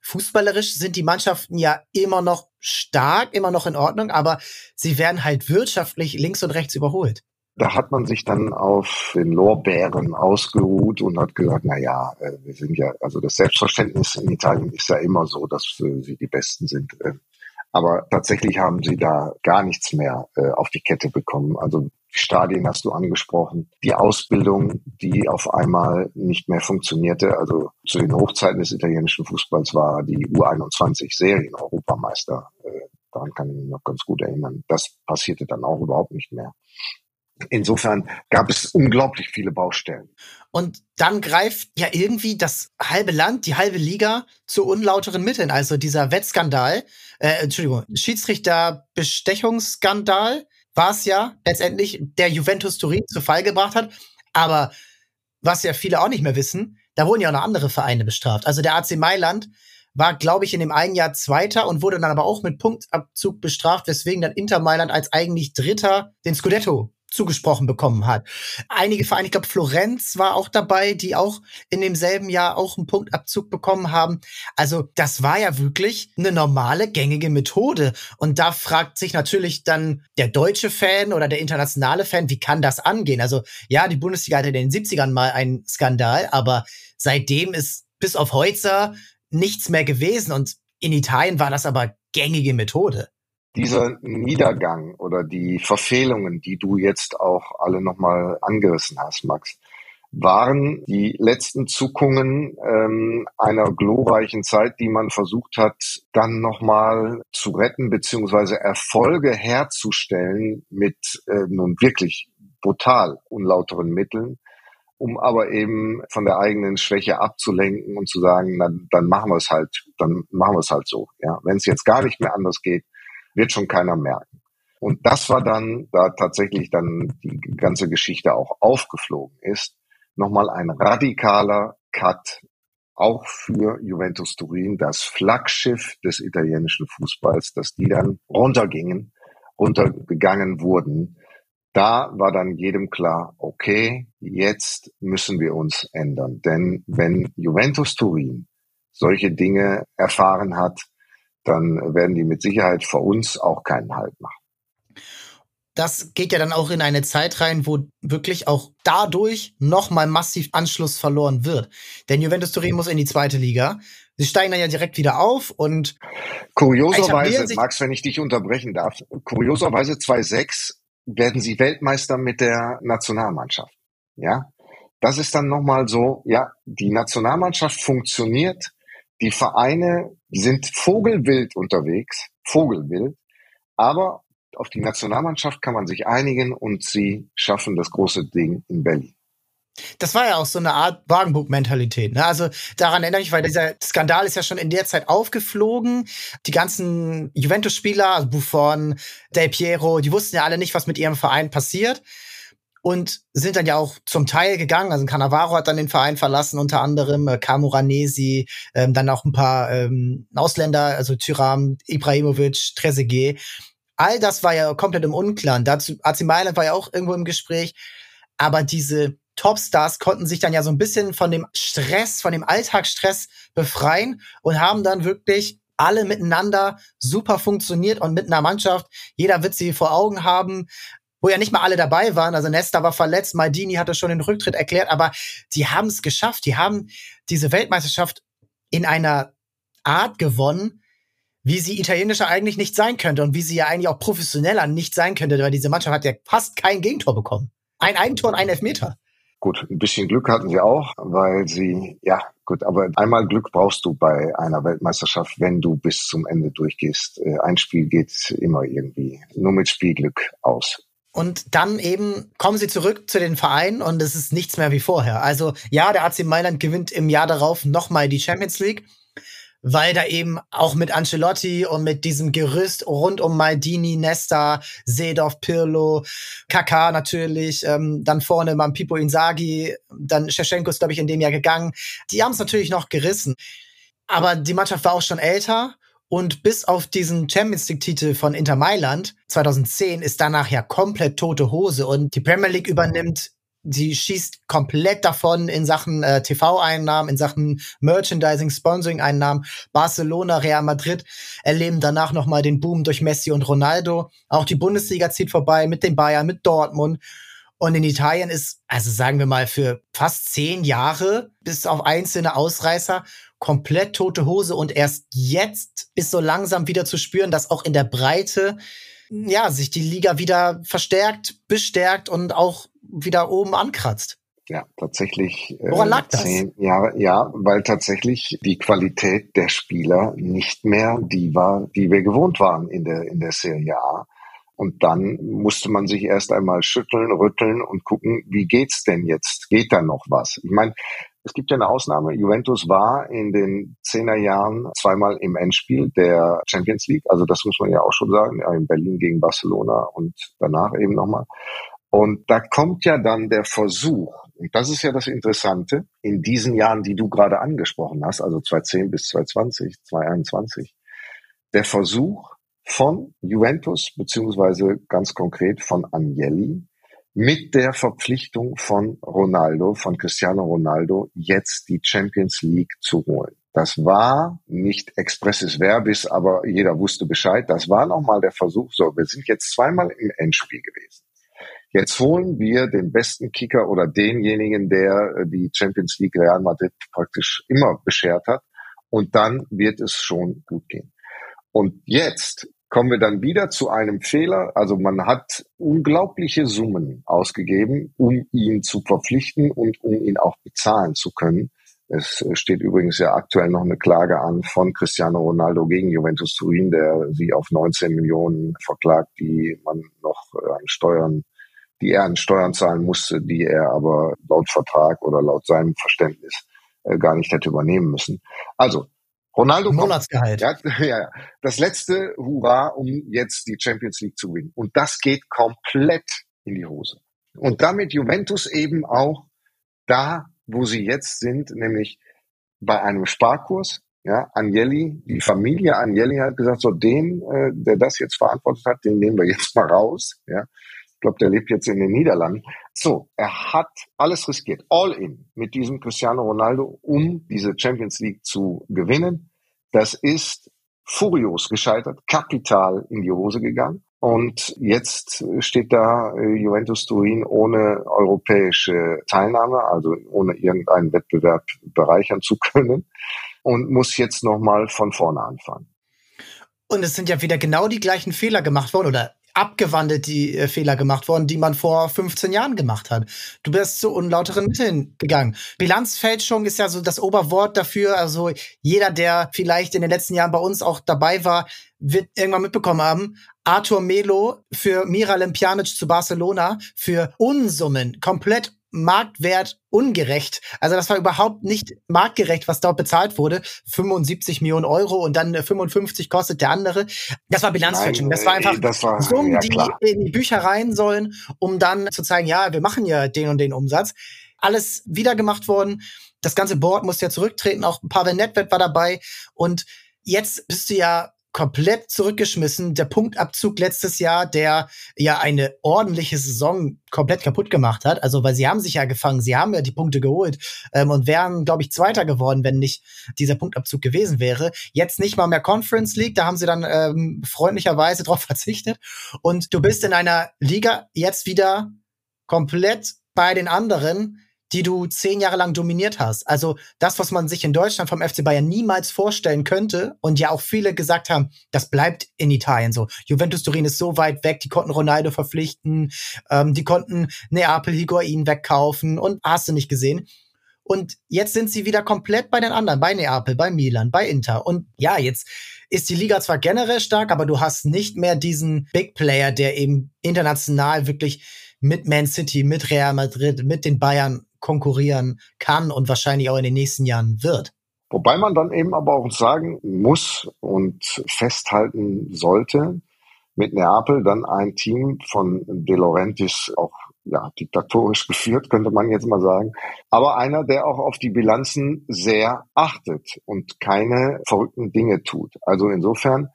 fußballerisch sind die Mannschaften ja immer noch stark, immer noch in Ordnung, aber sie werden halt wirtschaftlich links und rechts überholt. Da hat man sich dann auf den Lorbeeren ausgeruht und hat gesagt, na ja, äh, wir sind ja, also das Selbstverständnis in Italien ist ja immer so, dass äh, sie die Besten sind. Aber tatsächlich haben sie da gar nichts mehr äh, auf die Kette bekommen. Also Stadien hast du angesprochen, die Ausbildung, die auf einmal nicht mehr funktionierte. Also zu den Hochzeiten des italienischen Fußballs war die U21 Serien-Europameister. Äh, daran kann ich mich noch ganz gut erinnern. Das passierte dann auch überhaupt nicht mehr. Insofern gab es unglaublich viele Baustellen. Und dann greift ja irgendwie das halbe Land, die halbe Liga zu unlauteren Mitteln. Also dieser Wettskandal, äh, Entschuldigung, Schiedsrichterbestechungsskandal war es ja letztendlich, der Juventus Turin zu Fall gebracht hat. Aber was ja viele auch nicht mehr wissen, da wurden ja auch noch andere Vereine bestraft. Also der AC Mailand war, glaube ich, in dem einen Jahr Zweiter und wurde dann aber auch mit Punktabzug bestraft, weswegen dann Inter Mailand als eigentlich Dritter den Scudetto zugesprochen bekommen hat. Einige Vereine, ich glaube Florenz war auch dabei, die auch in demselben Jahr auch einen Punktabzug bekommen haben. Also das war ja wirklich eine normale, gängige Methode. Und da fragt sich natürlich dann der deutsche Fan oder der internationale Fan, wie kann das angehen? Also ja, die Bundesliga hatte in den 70ern mal einen Skandal, aber seitdem ist bis auf Heutzer nichts mehr gewesen. Und in Italien war das aber gängige Methode dieser Niedergang oder die Verfehlungen, die du jetzt auch alle nochmal angerissen hast, Max, waren die letzten Zuckungen ähm, einer glorreichen Zeit, die man versucht hat, dann nochmal zu retten, beziehungsweise Erfolge herzustellen mit äh, nun wirklich brutal unlauteren Mitteln, um aber eben von der eigenen Schwäche abzulenken und zu sagen, na, dann machen wir es halt, dann machen wir es halt so. Ja, wenn es jetzt gar nicht mehr anders geht, wird schon keiner merken. Und das war dann, da tatsächlich dann die ganze Geschichte auch aufgeflogen ist, nochmal ein radikaler Cut auch für Juventus Turin, das Flaggschiff des italienischen Fußballs, dass die dann runtergingen, runtergegangen wurden. Da war dann jedem klar, okay, jetzt müssen wir uns ändern. Denn wenn Juventus Turin solche Dinge erfahren hat, dann werden die mit Sicherheit vor uns auch keinen Halt machen. Das geht ja dann auch in eine Zeit rein, wo wirklich auch dadurch nochmal massiv Anschluss verloren wird. Denn Juventus Turin muss in die zweite Liga. Sie steigen dann ja direkt wieder auf und kurioserweise, Max, wenn ich dich unterbrechen darf, kurioserweise 2-6 werden sie Weltmeister mit der Nationalmannschaft. Ja, das ist dann nochmal so, ja, die Nationalmannschaft funktioniert, die Vereine sind vogelwild unterwegs, vogelwild, aber auf die Nationalmannschaft kann man sich einigen und sie schaffen das große Ding in Berlin. Das war ja auch so eine Art Wagenburg-Mentalität. Ne? Also daran erinnere ich, weil dieser Skandal ist ja schon in der Zeit aufgeflogen. Die ganzen Juventus-Spieler, also Buffon, Del Piero, die wussten ja alle nicht, was mit ihrem Verein passiert und sind dann ja auch zum Teil gegangen. Also Cannavaro hat dann den Verein verlassen, unter anderem äh, Camoranesi, ähm, dann auch ein paar ähm, Ausländer, also Tyram, Ibrahimovic, Trezeguet. All das war ja komplett im Unklaren. Dazu AC Mailand war ja auch irgendwo im Gespräch, aber diese Topstars konnten sich dann ja so ein bisschen von dem Stress, von dem Alltagsstress befreien und haben dann wirklich alle miteinander super funktioniert und mit einer Mannschaft. Jeder wird sie vor Augen haben wo ja nicht mal alle dabei waren. Also Nesta war verletzt, Maldini hatte schon den Rücktritt erklärt, aber die haben es geschafft. Die haben diese Weltmeisterschaft in einer Art gewonnen, wie sie italienischer eigentlich nicht sein könnte und wie sie ja eigentlich auch professioneller nicht sein könnte, weil diese Mannschaft hat ja fast kein Gegentor bekommen. Ein Eigentor und ein Elfmeter. Gut, ein bisschen Glück hatten sie auch, weil sie, ja, gut, aber einmal Glück brauchst du bei einer Weltmeisterschaft, wenn du bis zum Ende durchgehst. Äh, ein Spiel geht immer irgendwie nur mit Spielglück aus. Und dann eben kommen sie zurück zu den Vereinen und es ist nichts mehr wie vorher. Also ja, der AC Mailand gewinnt im Jahr darauf nochmal die Champions League weil da eben auch mit Ancelotti und mit diesem Gerüst rund um Maldini, Nesta, Seedorf, Pirlo, Kaká natürlich, ähm, dann vorne mal Pipo Inzaghi, dann Shevchenko ist, glaube ich, in dem Jahr gegangen. Die haben es natürlich noch gerissen. Aber die Mannschaft war auch schon älter und bis auf diesen Champions League-Titel von Inter Mailand 2010 ist danach ja komplett tote Hose und die Premier League übernimmt sie schießt komplett davon in Sachen äh, TV-Einnahmen, in Sachen Merchandising, Sponsoring-Einnahmen. Barcelona, Real Madrid erleben danach nochmal den Boom durch Messi und Ronaldo. Auch die Bundesliga zieht vorbei mit den Bayern, mit Dortmund. Und in Italien ist, also sagen wir mal, für fast zehn Jahre, bis auf einzelne Ausreißer, komplett tote Hose. Und erst jetzt ist so langsam wieder zu spüren, dass auch in der Breite ja, sich die Liga wieder verstärkt, bestärkt und auch wieder oben ankratzt. Ja, tatsächlich. Äh, Woran lag das? Zehn Jahre, ja, weil tatsächlich die Qualität der Spieler nicht mehr die war, die wir gewohnt waren in der, in der Serie A. Und dann musste man sich erst einmal schütteln, rütteln und gucken, wie geht's denn jetzt? Geht da noch was? Ich meine, es gibt ja eine Ausnahme. Juventus war in den Zehnerjahren zweimal im Endspiel der Champions League. Also das muss man ja auch schon sagen. In Berlin gegen Barcelona und danach eben nochmal. Und da kommt ja dann der Versuch, und das ist ja das Interessante, in diesen Jahren, die du gerade angesprochen hast, also 2010 bis 2020, 2021, der Versuch, von Juventus beziehungsweise ganz konkret von Agnelli mit der Verpflichtung von Ronaldo, von Cristiano Ronaldo, jetzt die Champions League zu holen. Das war nicht expressis verbis, aber jeder wusste Bescheid. Das war nochmal der Versuch. So, wir sind jetzt zweimal im Endspiel gewesen. Jetzt holen wir den besten Kicker oder denjenigen, der äh, die Champions League Real Madrid praktisch immer beschert hat. Und dann wird es schon gut gehen. Und jetzt kommen wir dann wieder zu einem Fehler. Also man hat unglaubliche Summen ausgegeben, um ihn zu verpflichten und um ihn auch bezahlen zu können. Es steht übrigens ja aktuell noch eine Klage an von Cristiano Ronaldo gegen Juventus Turin, der sie auf 19 Millionen verklagt, die man noch an Steuern, die er an Steuern zahlen musste, die er aber laut Vertrag oder laut seinem Verständnis äh, gar nicht hätte übernehmen müssen. Also Ronaldo Monatsgehalt. Kommt, ja, ja, das letzte Hurra, um jetzt die Champions League zu gewinnen. Und das geht komplett in die Hose. Und damit Juventus eben auch da, wo sie jetzt sind, nämlich bei einem Sparkurs. Ja, Agnelli, die Familie Agnelli hat gesagt, so den, äh, der das jetzt verantwortet hat, den nehmen wir jetzt mal raus. Ja, ich glaube, der lebt jetzt in den Niederlanden. So, er hat alles riskiert, all in mit diesem Cristiano Ronaldo, um diese Champions League zu gewinnen. Das ist furios gescheitert, kapital in die Hose gegangen. Und jetzt steht da äh, Juventus Turin ohne europäische Teilnahme, also ohne irgendeinen Wettbewerb bereichern zu können und muss jetzt nochmal von vorne anfangen. Und es sind ja wieder genau die gleichen Fehler gemacht worden oder abgewandelt die äh, Fehler gemacht worden, die man vor 15 Jahren gemacht hat. Du bist zu unlauteren Mitteln gegangen. Bilanzfälschung ist ja so das Oberwort dafür. Also jeder, der vielleicht in den letzten Jahren bei uns auch dabei war, wird irgendwann mitbekommen haben, Arthur Melo für Miralem Pjanic zu Barcelona für Unsummen, komplett Marktwert ungerecht. Also das war überhaupt nicht marktgerecht, was dort bezahlt wurde. 75 Millionen Euro und dann 55 kostet der andere. Das war Bilanzfälschung. Das war einfach das war, Summen, ja, die in die Bücher rein sollen, um dann zu zeigen, ja, wir machen ja den und den Umsatz. Alles wieder gemacht worden. Das ganze Board musste ja zurücktreten. Auch Pavel Nedved war dabei. Und jetzt bist du ja komplett zurückgeschmissen. Der Punktabzug letztes Jahr, der ja eine ordentliche Saison komplett kaputt gemacht hat. Also, weil sie haben sich ja gefangen, sie haben ja die Punkte geholt ähm, und wären, glaube ich, Zweiter geworden, wenn nicht dieser Punktabzug gewesen wäre. Jetzt nicht mal mehr Conference League, da haben sie dann ähm, freundlicherweise drauf verzichtet. Und du bist in einer Liga jetzt wieder komplett bei den anderen, die du zehn Jahre lang dominiert hast. Also das, was man sich in Deutschland vom FC Bayern niemals vorstellen könnte und ja auch viele gesagt haben, das bleibt in Italien so. Juventus Turin ist so weit weg, die konnten Ronaldo verpflichten, ähm, die konnten Neapel Higuain wegkaufen und hast du nicht gesehen. Und jetzt sind sie wieder komplett bei den anderen, bei Neapel, bei Milan, bei Inter. Und ja, jetzt ist die Liga zwar generell stark, aber du hast nicht mehr diesen Big Player, der eben international wirklich mit Man City, mit Real Madrid, mit den Bayern konkurrieren kann und wahrscheinlich auch in den nächsten Jahren wird. Wobei man dann eben aber auch sagen muss und festhalten sollte, mit Neapel dann ein Team von De Laurentiis auch ja, diktatorisch geführt, könnte man jetzt mal sagen. Aber einer, der auch auf die Bilanzen sehr achtet und keine verrückten Dinge tut. Also insofern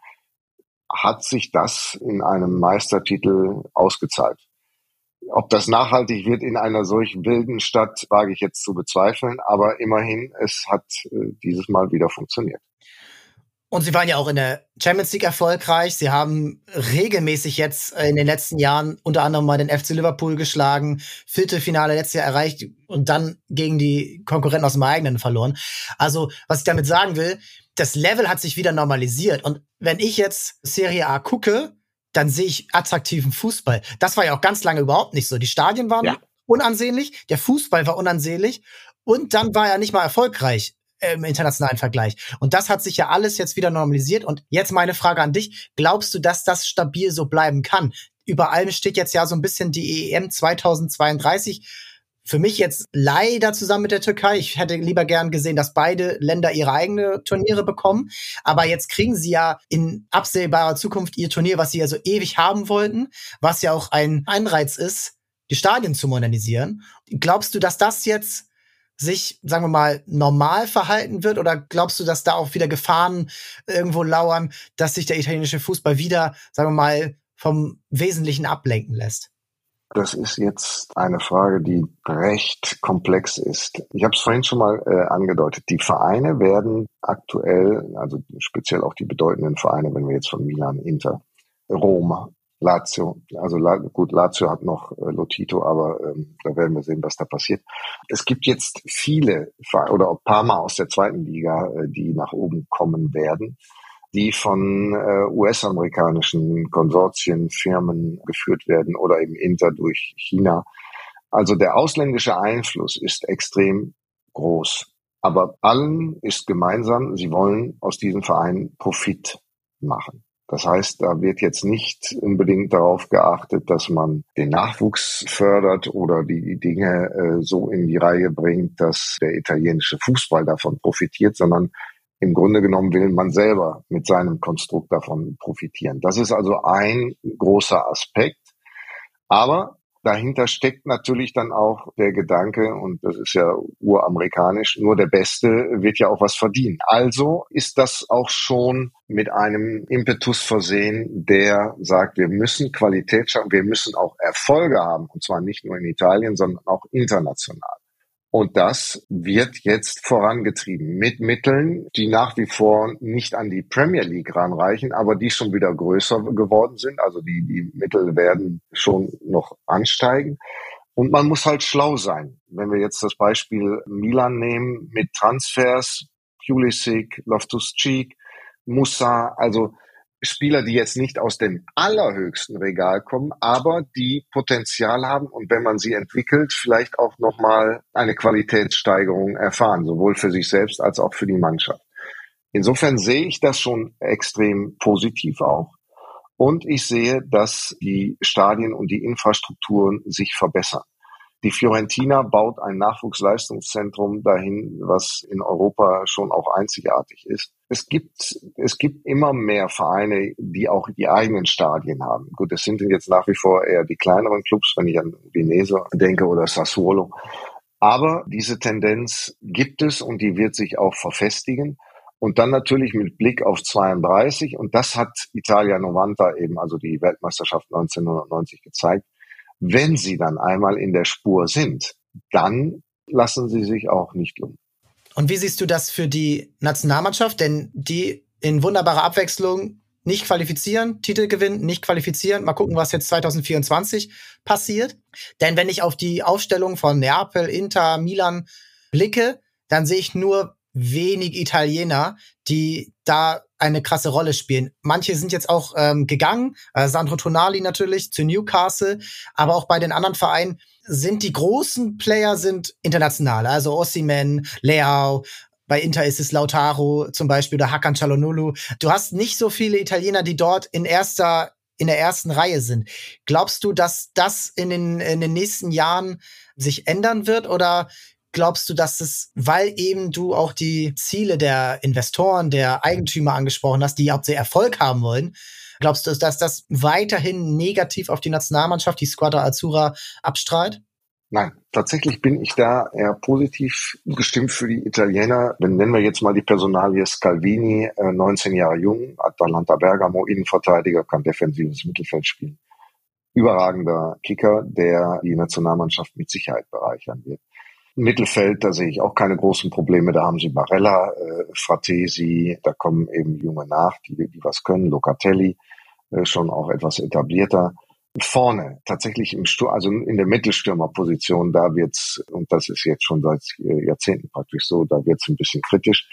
hat sich das in einem Meistertitel ausgezahlt. Ob das nachhaltig wird in einer solch wilden Stadt, wage ich jetzt zu bezweifeln. Aber immerhin, es hat äh, dieses Mal wieder funktioniert. Und sie waren ja auch in der Champions League erfolgreich. Sie haben regelmäßig jetzt äh, in den letzten Jahren unter anderem mal den FC Liverpool geschlagen, Viertelfinale letztes Jahr erreicht und dann gegen die Konkurrenten aus dem eigenen verloren. Also, was ich damit sagen will, das Level hat sich wieder normalisiert. Und wenn ich jetzt Serie A gucke, dann sehe ich attraktiven Fußball. Das war ja auch ganz lange überhaupt nicht so. Die Stadien waren ja. unansehnlich, der Fußball war unansehnlich und dann war er nicht mal erfolgreich im internationalen Vergleich. Und das hat sich ja alles jetzt wieder normalisiert. Und jetzt meine Frage an dich. Glaubst du, dass das stabil so bleiben kann? Über allem steht jetzt ja so ein bisschen die EM 2032 für mich jetzt leider zusammen mit der Türkei. Ich hätte lieber gern gesehen, dass beide Länder ihre eigene Turniere bekommen. Aber jetzt kriegen sie ja in absehbarer Zukunft ihr Turnier, was sie ja so ewig haben wollten, was ja auch ein Anreiz ist, die Stadien zu modernisieren. Glaubst du, dass das jetzt sich, sagen wir mal, normal verhalten wird? Oder glaubst du, dass da auch wieder Gefahren irgendwo lauern, dass sich der italienische Fußball wieder, sagen wir mal, vom Wesentlichen ablenken lässt? Das ist jetzt eine Frage, die recht komplex ist. Ich habe es vorhin schon mal äh, angedeutet. Die Vereine werden aktuell, also speziell auch die bedeutenden Vereine, wenn wir jetzt von Milan, Inter, Rom, Lazio, also gut, Lazio hat noch äh, Lotito, aber ähm, da werden wir sehen, was da passiert. Es gibt jetzt viele oder auch Parma aus der zweiten Liga, äh, die nach oben kommen werden die von äh, US-amerikanischen Konsortien, Firmen geführt werden oder eben Inter durch China. Also der ausländische Einfluss ist extrem groß. Aber allen ist gemeinsam, sie wollen aus diesem Verein Profit machen. Das heißt, da wird jetzt nicht unbedingt darauf geachtet, dass man den Nachwuchs fördert oder die Dinge äh, so in die Reihe bringt, dass der italienische Fußball davon profitiert, sondern im Grunde genommen will man selber mit seinem Konstrukt davon profitieren. Das ist also ein großer Aspekt. Aber dahinter steckt natürlich dann auch der Gedanke, und das ist ja uramerikanisch, nur der Beste wird ja auch was verdienen. Also ist das auch schon mit einem Impetus versehen, der sagt, wir müssen Qualität schaffen, wir müssen auch Erfolge haben, und zwar nicht nur in Italien, sondern auch international. Und das wird jetzt vorangetrieben mit Mitteln, die nach wie vor nicht an die Premier League ranreichen, aber die schon wieder größer geworden sind. Also die, die Mittel werden schon noch ansteigen. Und man muss halt schlau sein. Wenn wir jetzt das Beispiel Milan nehmen mit Transfers, Pulisic, Loftus-Cheek, Musa, also Spieler, die jetzt nicht aus dem allerhöchsten Regal kommen, aber die Potenzial haben und wenn man sie entwickelt, vielleicht auch nochmal eine Qualitätssteigerung erfahren, sowohl für sich selbst als auch für die Mannschaft. Insofern sehe ich das schon extrem positiv auch. Und ich sehe, dass die Stadien und die Infrastrukturen sich verbessern. Die Fiorentina baut ein Nachwuchsleistungszentrum dahin, was in Europa schon auch einzigartig ist. Es gibt, es gibt immer mehr Vereine, die auch die eigenen Stadien haben. Gut, es sind jetzt nach wie vor eher die kleineren Clubs, wenn ich an Udinese denke oder Sassuolo. Aber diese Tendenz gibt es und die wird sich auch verfestigen. Und dann natürlich mit Blick auf 32. Und das hat Italia Novanta eben, also die Weltmeisterschaft 1990 gezeigt. Wenn sie dann einmal in der Spur sind, dann lassen sie sich auch nicht lumpen. Und wie siehst du das für die Nationalmannschaft? Denn die in wunderbarer Abwechslung nicht qualifizieren, Titel gewinnen, nicht qualifizieren. Mal gucken, was jetzt 2024 passiert. Denn wenn ich auf die Aufstellung von Neapel, Inter, Milan blicke, dann sehe ich nur wenig Italiener, die da eine krasse Rolle spielen. Manche sind jetzt auch ähm, gegangen, äh, Sandro Tonali natürlich zu Newcastle, aber auch bei den anderen Vereinen sind die großen Player sind international, also Ossiman, Leao, bei Inter ist es Lautaro zum Beispiel oder Hakan Çalhanoğlu. Du hast nicht so viele Italiener, die dort in erster in der ersten Reihe sind. Glaubst du, dass das in den, in den nächsten Jahren sich ändern wird oder glaubst du, dass es, weil eben du auch die Ziele der Investoren, der Eigentümer angesprochen hast, die hauptsächlich Erfolg haben wollen, glaubst du, dass das weiterhin negativ auf die Nationalmannschaft, die Squadra Azzurra, abstrahlt? Nein, tatsächlich bin ich da eher positiv gestimmt für die Italiener. Dann nennen wir jetzt mal die Personalie Scalvini, 19 äh, Jahre jung, Atalanta Bergamo, Innenverteidiger, kann defensives Mittelfeld spielen. Überragender Kicker, der die Nationalmannschaft mit Sicherheit bereichern wird. Mittelfeld, da sehe ich auch keine großen Probleme. Da haben sie Barella, äh, Fratesi, da kommen eben Junge nach, die, die was können, Locatelli, äh, schon auch etwas etablierter vorne, tatsächlich im Stur also in der Mittelstürmerposition, da wird's, und das ist jetzt schon seit äh, Jahrzehnten praktisch so, da wird's ein bisschen kritisch.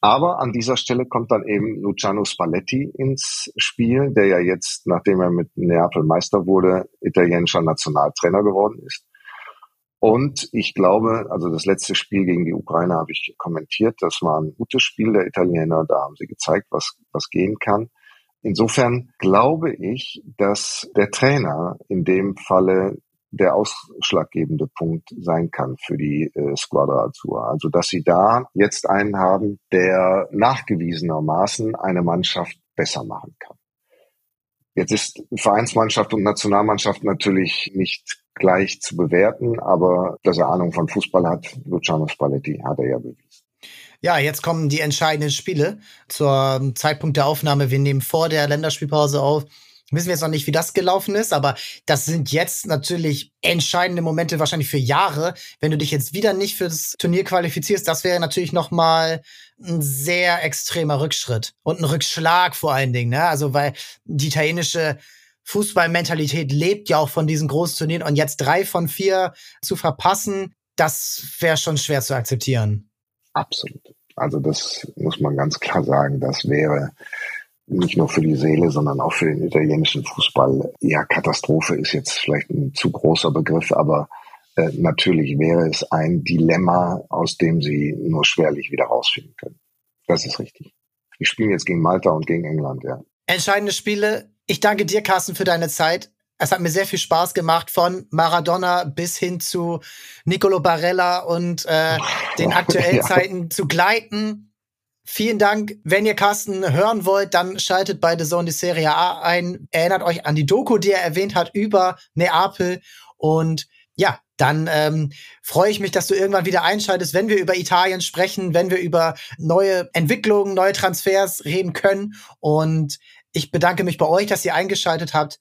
Aber an dieser Stelle kommt dann eben Luciano Spalletti ins Spiel, der ja jetzt, nachdem er mit Neapel Meister wurde, italienischer Nationaltrainer geworden ist. Und ich glaube, also das letzte Spiel gegen die Ukraine habe ich kommentiert, das war ein gutes Spiel der Italiener, da haben sie gezeigt, was, was gehen kann. Insofern glaube ich, dass der Trainer in dem Falle der ausschlaggebende Punkt sein kann für die äh, Squadra Azzurra. Also, dass sie da jetzt einen haben, der nachgewiesenermaßen eine Mannschaft besser machen kann. Jetzt ist Vereinsmannschaft und Nationalmannschaft natürlich nicht gleich zu bewerten, aber dass er Ahnung von Fußball hat, Luciano Spalletti hat er ja bewiesen. Ja, jetzt kommen die entscheidenden Spiele. Zur Zeitpunkt der Aufnahme, wir nehmen vor der Länderspielpause auf. Wissen wir jetzt noch nicht, wie das gelaufen ist, aber das sind jetzt natürlich entscheidende Momente wahrscheinlich für Jahre. Wenn du dich jetzt wieder nicht für das Turnier qualifizierst, das wäre natürlich noch mal ein sehr extremer Rückschritt und ein Rückschlag vor allen Dingen. Ne? Also weil die italienische Fußballmentalität lebt ja auch von diesen großen Turnieren und jetzt drei von vier zu verpassen, das wäre schon schwer zu akzeptieren. Absolut. Also das muss man ganz klar sagen, das wäre nicht nur für die Seele, sondern auch für den italienischen Fußball. Ja, Katastrophe ist jetzt vielleicht ein zu großer Begriff, aber äh, natürlich wäre es ein Dilemma, aus dem sie nur schwerlich wieder rausfinden können. Das ist richtig. Die spielen jetzt gegen Malta und gegen England, ja. Entscheidende Spiele. Ich danke dir, Carsten, für deine Zeit. Es hat mir sehr viel Spaß gemacht, von Maradona bis hin zu Nicolo Barella und äh, den aktuellen ja. Zeiten zu gleiten. Vielen Dank. Wenn ihr Carsten hören wollt, dann schaltet bei The Zone die Serie A ein. Erinnert euch an die Doku, die er erwähnt hat über Neapel. Und ja, dann ähm, freue ich mich, dass du irgendwann wieder einschaltest, wenn wir über Italien sprechen, wenn wir über neue Entwicklungen, neue Transfers reden können. Und ich bedanke mich bei euch, dass ihr eingeschaltet habt.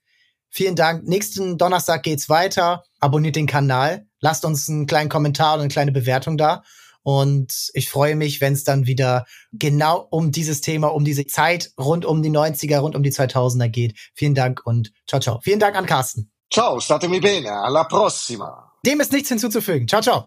Vielen Dank. Nächsten Donnerstag geht's weiter. Abonniert den Kanal. Lasst uns einen kleinen Kommentar und eine kleine Bewertung da. Und ich freue mich, wenn es dann wieder genau um dieses Thema, um diese Zeit rund um die 90er, rund um die 2000er geht. Vielen Dank und ciao, ciao. Vielen Dank an Carsten. Ciao, statemi bene. Alla prossima. Dem ist nichts hinzuzufügen. Ciao, ciao.